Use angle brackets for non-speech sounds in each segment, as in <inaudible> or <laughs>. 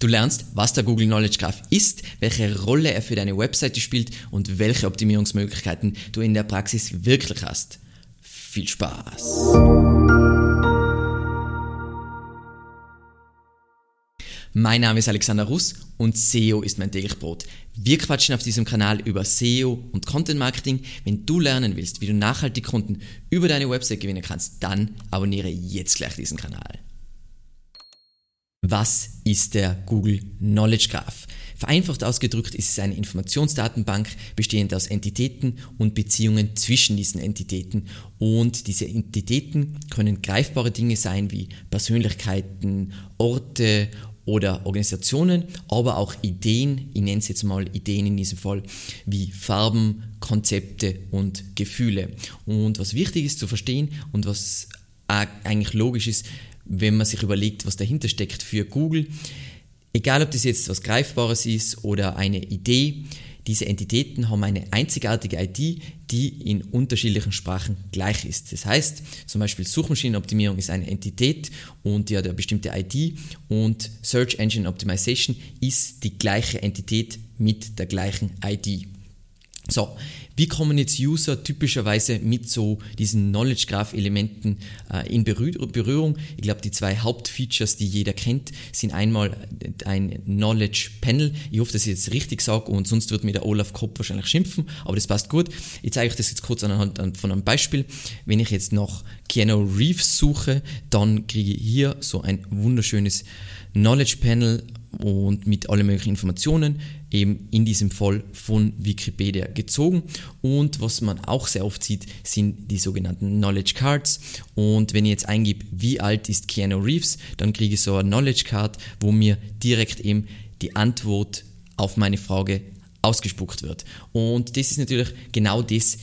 Du lernst, was der Google Knowledge Graph ist, welche Rolle er für deine Webseite spielt und welche Optimierungsmöglichkeiten du in der Praxis wirklich hast. Viel Spaß! Mein Name ist Alexander Russ und SEO ist mein täglich Brot. Wir quatschen auf diesem Kanal über SEO und Content Marketing. Wenn du lernen willst, wie du nachhaltig Kunden über deine Website gewinnen kannst, dann abonniere jetzt gleich diesen Kanal. Was ist der Google Knowledge Graph? Vereinfacht ausgedrückt ist es eine Informationsdatenbank bestehend aus Entitäten und Beziehungen zwischen diesen Entitäten. Und diese Entitäten können greifbare Dinge sein wie Persönlichkeiten, Orte oder Organisationen, aber auch Ideen, ich nenne es jetzt mal Ideen in diesem Fall, wie Farben, Konzepte und Gefühle. Und was wichtig ist zu verstehen und was eigentlich logisch ist, wenn man sich überlegt, was dahinter steckt für Google. Egal, ob das jetzt was Greifbares ist oder eine Idee, diese Entitäten haben eine einzigartige ID, die in unterschiedlichen Sprachen gleich ist. Das heißt, zum Beispiel Suchmaschinenoptimierung ist eine Entität und die hat eine bestimmte ID und Search Engine Optimization ist die gleiche Entität mit der gleichen ID. So, wie kommen jetzt User typischerweise mit so diesen Knowledge Graph Elementen äh, in Berührung? Ich glaube, die zwei Hauptfeatures, die jeder kennt, sind einmal ein Knowledge Panel. Ich hoffe, dass ich jetzt richtig sage und sonst wird mir der Olaf Kopp wahrscheinlich schimpfen, aber das passt gut. Ich zeige euch das jetzt kurz anhand von einem Beispiel. Wenn ich jetzt nach Keanu Reeves suche, dann kriege ich hier so ein wunderschönes Knowledge Panel und mit allen möglichen Informationen, eben in diesem Fall von Wikipedia gezogen. Und was man auch sehr oft sieht, sind die sogenannten Knowledge Cards. Und wenn ich jetzt eingebe, wie alt ist Keanu Reeves, dann kriege ich so eine Knowledge Card, wo mir direkt eben die Antwort auf meine Frage ausgespuckt wird. Und das ist natürlich genau das,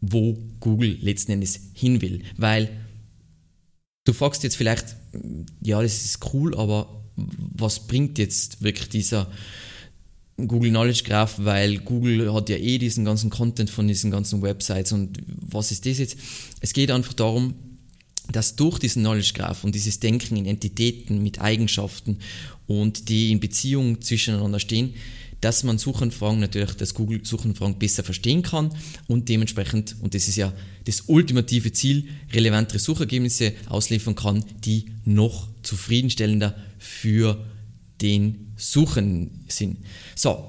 wo Google letzten Endes hin will. Weil du fragst jetzt vielleicht, ja, das ist cool, aber was bringt jetzt wirklich dieser Google Knowledge Graph, weil Google hat ja eh diesen ganzen Content von diesen ganzen Websites und was ist das jetzt? Es geht einfach darum, dass durch diesen Knowledge Graph und dieses Denken in Entitäten mit Eigenschaften und die in Beziehung zwischeneinander stehen, dass man Suchanfragen natürlich, dass Google Suchanfragen besser verstehen kann und dementsprechend, und das ist ja das ultimative Ziel, relevantere Suchergebnisse ausliefern kann, die noch zufriedenstellender für den Suchen sind. So,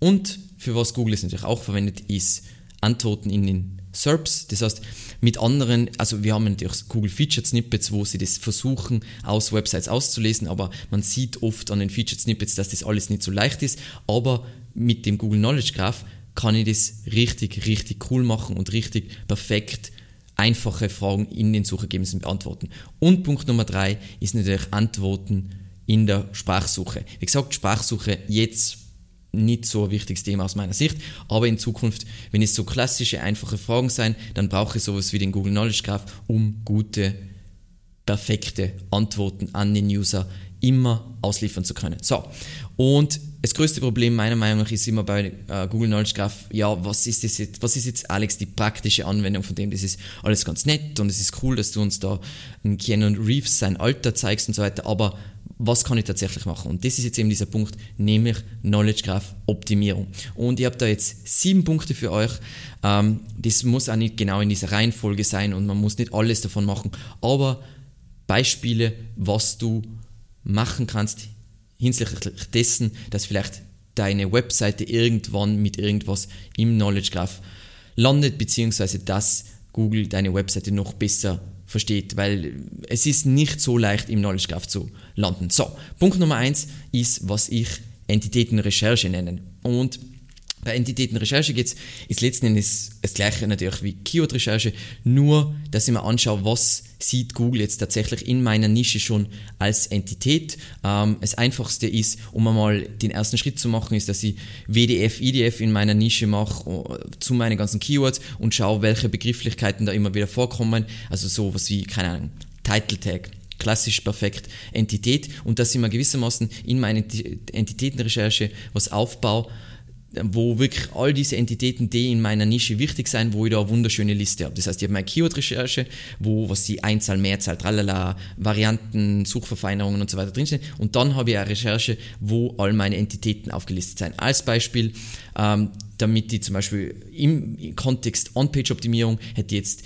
und für was Google es natürlich auch verwendet, ist Antworten in den SERPs. Das heißt, mit anderen, also wir haben natürlich Google Featured Snippets, wo sie das versuchen, aus Websites auszulesen, aber man sieht oft an den Featured Snippets, dass das alles nicht so leicht ist. Aber mit dem Google Knowledge Graph kann ich das richtig, richtig cool machen und richtig perfekt einfache Fragen in den Suchergebnissen beantworten. Und Punkt Nummer drei ist natürlich Antworten in der Sprachsuche. Wie gesagt, Sprachsuche jetzt nicht so ein wichtiges Thema aus meiner Sicht, aber in Zukunft, wenn es so klassische, einfache Fragen sein, dann brauche ich sowas wie den Google Knowledge Graph, um gute, perfekte Antworten an den User immer ausliefern zu können. So, und das größte Problem meiner Meinung nach ist immer bei äh, Google Knowledge Graph, ja, was ist das jetzt, was ist jetzt, Alex, die praktische Anwendung von dem? Das ist alles ganz nett und es ist cool, dass du uns da Keanu Reeves sein Alter zeigst und so weiter, aber was kann ich tatsächlich machen? Und das ist jetzt eben dieser Punkt, nämlich Knowledge Graph Optimierung. Und ich habe da jetzt sieben Punkte für euch. Ähm, das muss auch nicht genau in dieser Reihenfolge sein und man muss nicht alles davon machen, aber Beispiele, was du machen kannst hinsichtlich dessen, dass vielleicht deine Webseite irgendwann mit irgendwas im Knowledge Graph landet, beziehungsweise dass Google deine Webseite noch besser versteht, weil es ist nicht so leicht im Knowledge Graph zu landen. So, Punkt Nummer eins ist, was ich Entitätenrecherche nenne. Und bei Entitätenrecherche geht es letzten Endes das gleiche natürlich wie Keyword-Recherche, nur dass ich mir anschaue, was sieht Google jetzt tatsächlich in meiner Nische schon als Entität. Ähm, das einfachste ist, um einmal den ersten Schritt zu machen, ist, dass ich WDF, IDF in meiner Nische mache äh, zu meinen ganzen Keywords und schaue, welche Begrifflichkeiten da immer wieder vorkommen. Also sowas wie, keine Ahnung, Title Tag, klassisch perfekt Entität und dass ich mir gewissermaßen in meiner Entitätenrecherche was aufbaue, wo wirklich all diese Entitäten, die in meiner Nische wichtig sind, wo ich da eine wunderschöne Liste habe. Das heißt, ich habe meine Keyword-Recherche, wo was die Einzahl, Mehrzahl, tralala, Varianten, Suchverfeinerungen und so weiter drinstehen. Und dann habe ich eine Recherche, wo all meine Entitäten aufgelistet sind. Als Beispiel, ähm, damit die zum Beispiel im Kontext On-Page-Optimierung hätte jetzt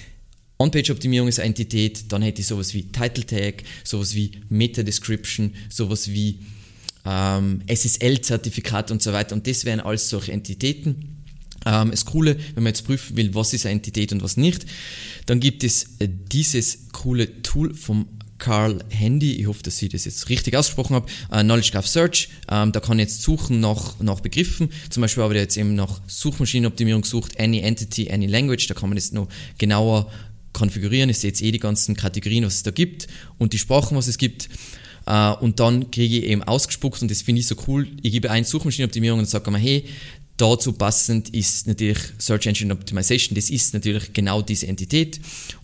On-Page-Optimierung ist eine Entität, dann hätte ich sowas wie Title Tag, sowas wie Meta-Description, sowas wie ähm, SSL-Zertifikat und so weiter. Und das wären alles solche Entitäten. Ähm, das Coole, wenn man jetzt prüfen will, was ist eine Entität und was nicht, dann gibt es äh, dieses coole Tool vom Carl Handy, ich hoffe, dass ich das jetzt richtig ausgesprochen habe, uh, Knowledge Graph Search, ähm, da kann ich jetzt suchen nach, nach Begriffen, zum Beispiel habe ich jetzt eben nach Suchmaschinenoptimierung gesucht, Any Entity, Any Language, da kann man das noch genauer konfigurieren, ich sehe jetzt eh die ganzen Kategorien, was es da gibt und die Sprachen, was es gibt Uh, und dann kriege ich eben ausgespuckt und das finde ich so cool. Ich gebe ein Suchmaschinenoptimierung und sage mir, hey, dazu passend ist natürlich Search Engine Optimization. Das ist natürlich genau diese Entität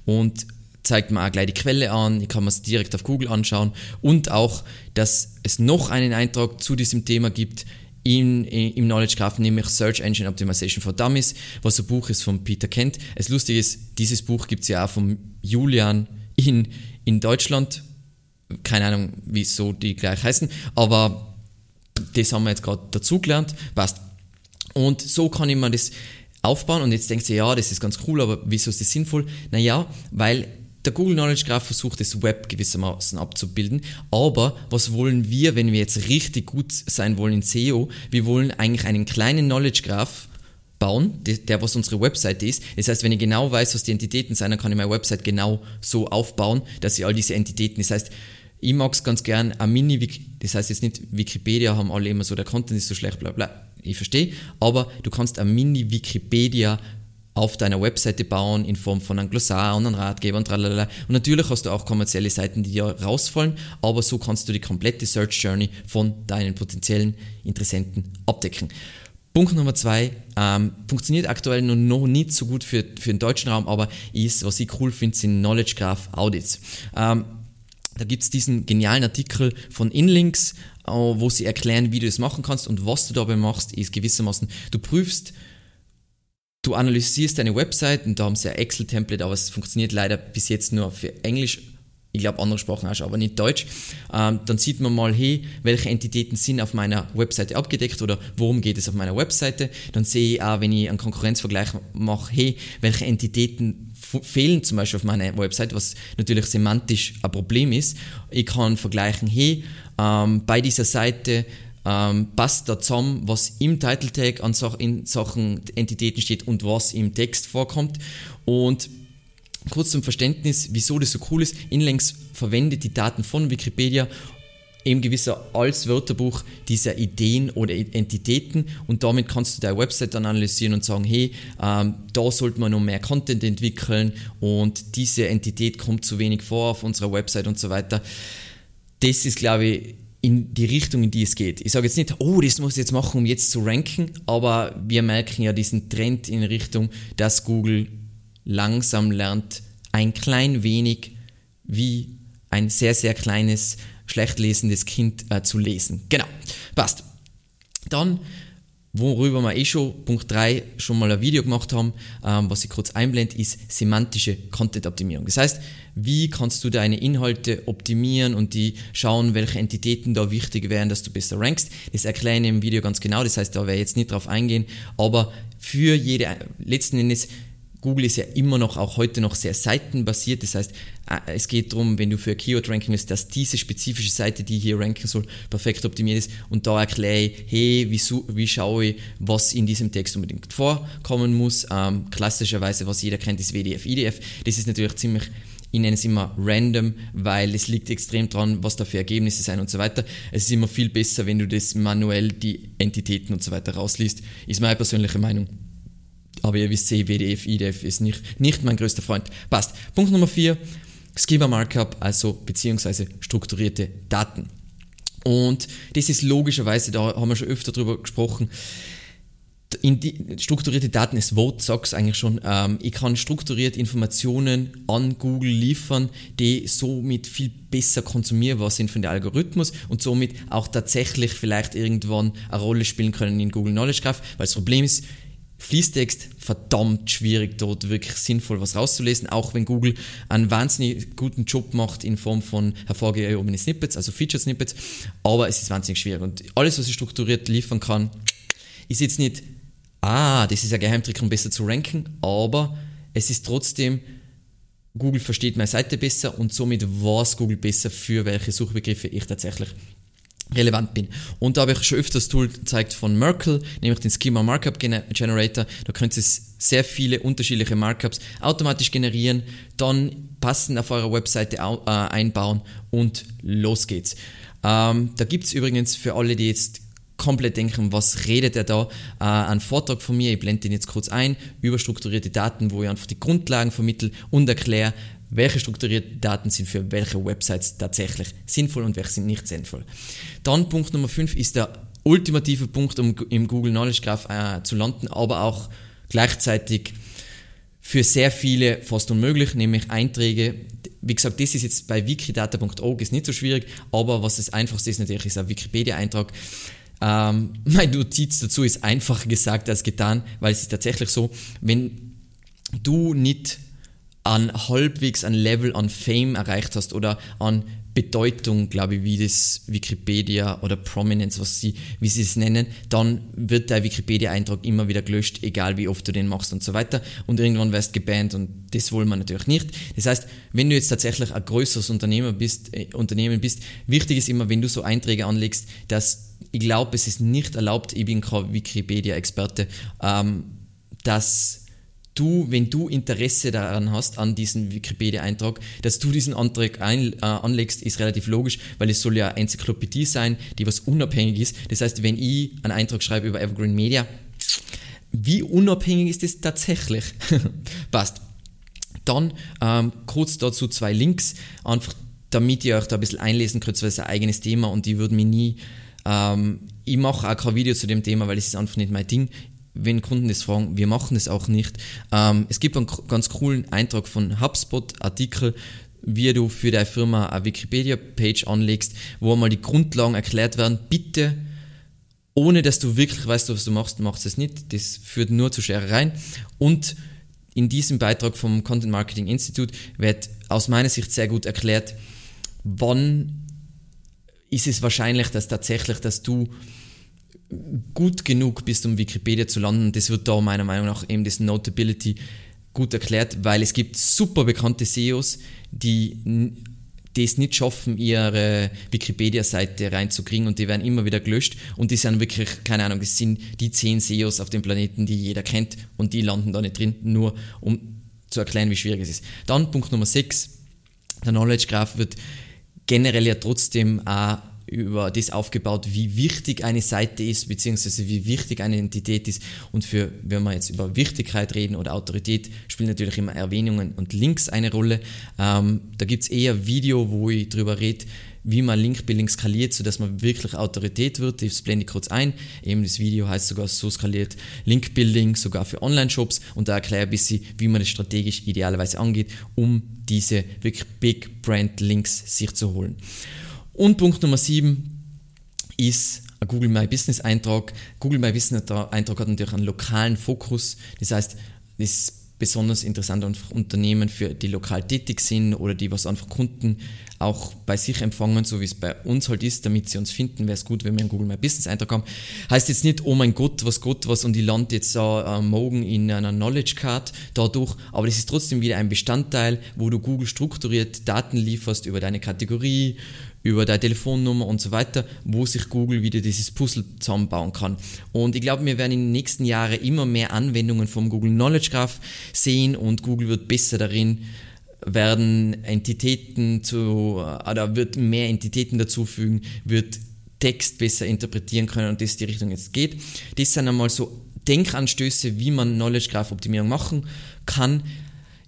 und zeigt mir auch gleich die Quelle an. Ich kann mir es direkt auf Google anschauen und auch, dass es noch einen Eintrag zu diesem Thema gibt in, in, im Knowledge Graph, nämlich Search Engine Optimization for Dummies, was ein Buch ist von Peter Kent. Es lustig ist, dieses Buch gibt es ja auch von Julian in, in Deutschland keine Ahnung, wieso die gleich heißen, aber das haben wir jetzt gerade dazugelernt, passt. Und so kann ich mir das aufbauen und jetzt denkt ihr, ja, das ist ganz cool, aber wieso ist das sinnvoll? Naja, weil der Google Knowledge Graph versucht, das Web gewissermaßen abzubilden. Aber was wollen wir, wenn wir jetzt richtig gut sein wollen in SEO? Wir wollen eigentlich einen kleinen Knowledge Graph bauen, der, was unsere Webseite ist. Das heißt, wenn ich genau weiß, was die Entitäten sind, dann kann ich meine Website genau so aufbauen, dass ich all diese Entitäten, das heißt, ich mag es ganz gern, ein mini das heißt jetzt nicht Wikipedia haben alle immer so, der Content ist so schlecht, bla bla, ich verstehe, aber du kannst ein Mini-Wikipedia auf deiner Webseite bauen in Form von einem Glossar und einem Ratgeber und tralala. Und natürlich hast du auch kommerzielle Seiten, die dir rausfallen, aber so kannst du die komplette Search Journey von deinen potenziellen Interessenten abdecken. Punkt Nummer zwei, ähm, funktioniert aktuell noch nicht so gut für, für den deutschen Raum, aber ist, was ich cool finde, sind Knowledge Graph Audits. Ähm, da gibt's diesen genialen Artikel von Inlinks, äh, wo sie erklären, wie du das machen kannst und was du dabei machst, ist gewissermaßen, du prüfst, du analysierst deine Website und da haben sie ein Excel-Template, aber es funktioniert leider bis jetzt nur für Englisch ich glaube andere Sprachen auch schon, aber nicht Deutsch, ähm, dann sieht man mal, hey, welche Entitäten sind auf meiner Webseite abgedeckt oder worum geht es auf meiner Webseite. Dann sehe ich auch, wenn ich einen Konkurrenzvergleich mache, hey, welche Entitäten fehlen zum Beispiel auf meiner Website, was natürlich semantisch ein Problem ist. Ich kann vergleichen, hey, ähm, bei dieser Seite ähm, passt da zusammen, was im Title Tag an Sach in Sachen Entitäten steht und was im Text vorkommt. Und kurz zum Verständnis, wieso das so cool ist. Inlinks verwendet die Daten von Wikipedia eben gewisser als Wörterbuch dieser Ideen oder Entitäten und damit kannst du deine Website dann analysieren und sagen, hey, ähm, da sollte man noch mehr Content entwickeln und diese Entität kommt zu wenig vor auf unserer Website und so weiter. Das ist, glaube ich, in die Richtung, in die es geht. Ich sage jetzt nicht, oh, das muss ich jetzt machen, um jetzt zu ranken, aber wir merken ja diesen Trend in Richtung, dass Google langsam lernt, ein klein wenig wie ein sehr, sehr kleines, schlecht lesendes Kind äh, zu lesen. Genau, passt. Dann, worüber wir eh schon, Punkt 3, schon mal ein Video gemacht haben, ähm, was ich kurz einblende, ist semantische Content-Optimierung. Das heißt, wie kannst du deine Inhalte optimieren und die schauen, welche Entitäten da wichtig wären, dass du besser rankst. Das erkläre ich im Video ganz genau, das heißt, da werde ich jetzt nicht drauf eingehen, aber für jede, letzten Endes, Google ist ja immer noch, auch heute noch sehr seitenbasiert. Das heißt, äh, es geht darum, wenn du für Keyword-Ranking bist, dass diese spezifische Seite, die hier ranken soll, perfekt optimiert ist. Und da erkläre ich, hey, wie, wie schaue ich, was in diesem Text unbedingt vorkommen muss. Ähm, klassischerweise, was jeder kennt, ist WDF, IDF. Das ist natürlich ziemlich ich nenne es immer random, weil es liegt extrem dran, was da für Ergebnisse sein und so weiter. Es ist immer viel besser, wenn du das manuell die Entitäten und so weiter rausliest. Ist meine persönliche Meinung. Aber ihr wisst eh, WDF, IDF ist nicht, nicht mein größter Freund. Passt. Punkt Nummer 4, Schema Markup, also beziehungsweise strukturierte Daten. Und das ist logischerweise, da haben wir schon öfter drüber gesprochen, strukturierte Daten, das Wort es eigentlich schon, ähm, ich kann strukturiert Informationen an Google liefern, die somit viel besser konsumierbar sind von der Algorithmus und somit auch tatsächlich vielleicht irgendwann eine Rolle spielen können in Google Knowledge Graph, weil das Problem ist, Fließtext. Verdammt schwierig, dort wirklich sinnvoll was rauszulesen, auch wenn Google einen wahnsinnig guten Job macht in Form von hervorgehobenen Snippets, also Feature Snippets, aber es ist wahnsinnig schwierig. Und alles, was ich strukturiert liefern kann, ist jetzt nicht, ah, das ist ein Geheimtrick, um besser zu ranken, aber es ist trotzdem, Google versteht meine Seite besser und somit weiß Google besser, für welche Suchbegriffe ich tatsächlich relevant bin. Und da habe ich schon öfters das Tool gezeigt von Merkle, nämlich den Schema Markup Generator. Da könnt ihr sehr viele unterschiedliche Markups automatisch generieren, dann passend auf eurer Webseite äh, einbauen und los geht's. Ähm, da gibt es übrigens für alle, die jetzt komplett denken, was redet er da? Äh, ein Vortrag von mir, ich blende den jetzt kurz ein, über strukturierte Daten, wo ich einfach die Grundlagen vermittle und erkläre, welche strukturierten Daten sind für welche Websites tatsächlich sinnvoll und welche sind nicht sinnvoll. Dann Punkt Nummer 5 ist der ultimative Punkt, um im Google Knowledge Graph äh, zu landen, aber auch gleichzeitig für sehr viele fast unmöglich, nämlich Einträge. Wie gesagt, das ist jetzt bei wikidata.org ist nicht so schwierig, aber was das einfachste ist natürlich, ist ein Wikipedia-Eintrag. Ähm, <laughs> meine Notiz dazu ist einfacher gesagt als getan, weil es ist tatsächlich so, wenn du nicht an halbwegs ein Level an Fame erreicht hast oder an Bedeutung, glaube ich, wie das Wikipedia oder Prominence, was sie, wie sie es nennen, dann wird der Wikipedia-Eintrag immer wieder gelöscht, egal wie oft du den machst und so weiter. Und irgendwann wirst du gebannt und das wollen wir natürlich nicht. Das heißt, wenn du jetzt tatsächlich ein größeres Unternehmer bist, äh, Unternehmen bist, wichtig ist immer, wenn du so Einträge anlegst, dass ich glaube, es ist nicht erlaubt, ich bin kein Wikipedia-Experte, ähm, dass du, wenn du Interesse daran hast, an diesem Wikipedia-Eintrag, dass du diesen Antrag ein, äh, anlegst, ist relativ logisch, weil es soll ja Enzyklopädie sein, die was unabhängig ist. Das heißt, wenn ich einen Eintrag schreibe über Evergreen Media, wie unabhängig ist das tatsächlich? <laughs> Passt. Dann ähm, kurz dazu zwei Links, einfach damit ihr euch da ein bisschen einlesen könnt, weil es ein eigenes Thema und die würden mir nie ähm, ich mache auch kein Video zu dem Thema, weil es ist einfach nicht mein Ding wenn Kunden das fragen, wir machen es auch nicht. Ähm, es gibt einen ganz coolen Eintrag von HubSpot-Artikel, wie du für deine Firma eine Wikipedia-Page anlegst, wo einmal die Grundlagen erklärt werden. Bitte, ohne dass du wirklich weißt, was du machst, machst es nicht. Das führt nur zu Scherereien. Und in diesem Beitrag vom Content Marketing Institute wird aus meiner Sicht sehr gut erklärt, wann ist es wahrscheinlich, dass tatsächlich, dass du gut genug bist, um Wikipedia zu landen. Das wird da meiner Meinung nach eben das Notability gut erklärt, weil es gibt super bekannte SEOs, die es nicht schaffen, ihre Wikipedia-Seite reinzukriegen und die werden immer wieder gelöscht und die sind wirklich, keine Ahnung, das sind die zehn SEOs auf dem Planeten, die jeder kennt und die landen da nicht drin, nur um zu erklären, wie schwierig es ist. Dann Punkt Nummer 6, der Knowledge Graph wird generell ja trotzdem auch über das aufgebaut, wie wichtig eine Seite ist, beziehungsweise wie wichtig eine Entität ist. Und für, wenn wir jetzt über Wichtigkeit reden oder Autorität, spielen natürlich immer Erwähnungen und Links eine Rolle. Ähm, da gibt es eher Video, wo ich darüber rede, wie man Linkbuilding skaliert, sodass man wirklich Autorität wird. Das blende ich kurz ein. Eben das Video heißt sogar so skaliert Linkbuilding, sogar für Online-Shops. Und da erkläre ich ein bisschen, wie man das strategisch idealerweise angeht, um diese wirklich Big Brand Links sich zu holen. Und Punkt Nummer 7 ist ein Google My Business Eintrag. Google My Business Eintrag hat natürlich einen lokalen Fokus. Das heißt, es ist besonders interessant einfach Unternehmen für die lokal tätig sind oder die was einfach Kunden auch bei sich empfangen, so wie es bei uns halt ist, damit sie uns finden, wäre es gut, wenn wir einen Google My Business Eintrag haben. Heißt jetzt nicht, oh mein Gott, was Gott was und ich lande jetzt uh, morgen in einer Knowledge Card dadurch, aber das ist trotzdem wieder ein Bestandteil, wo du Google strukturiert Daten lieferst über deine Kategorie, über deine Telefonnummer und so weiter, wo sich Google wieder dieses Puzzle zusammenbauen kann. Und ich glaube, wir werden in den nächsten Jahren immer mehr Anwendungen vom Google Knowledge Graph sehen und Google wird besser darin, werden Entitäten zu, oder wird mehr Entitäten dazufügen, wird Text besser interpretieren können und das ist die Richtung jetzt geht. Das sind einmal so Denkanstöße, wie man Knowledge Graph Optimierung machen kann.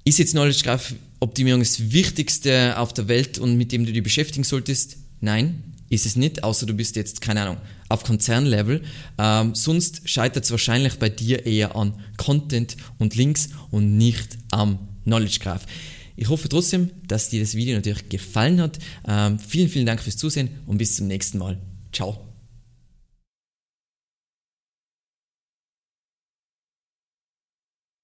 Ist jetzt Knowledge Graph Optimierung das Wichtigste auf der Welt und mit dem du dich beschäftigen solltest? Nein, ist es nicht, außer du bist jetzt, keine Ahnung, auf Konzernlevel. Ähm, sonst scheitert es wahrscheinlich bei dir eher an Content und Links und nicht am Knowledge Graph. Ich hoffe trotzdem, dass dir das Video natürlich gefallen hat. Ähm, vielen, vielen Dank fürs Zusehen und bis zum nächsten Mal. Ciao.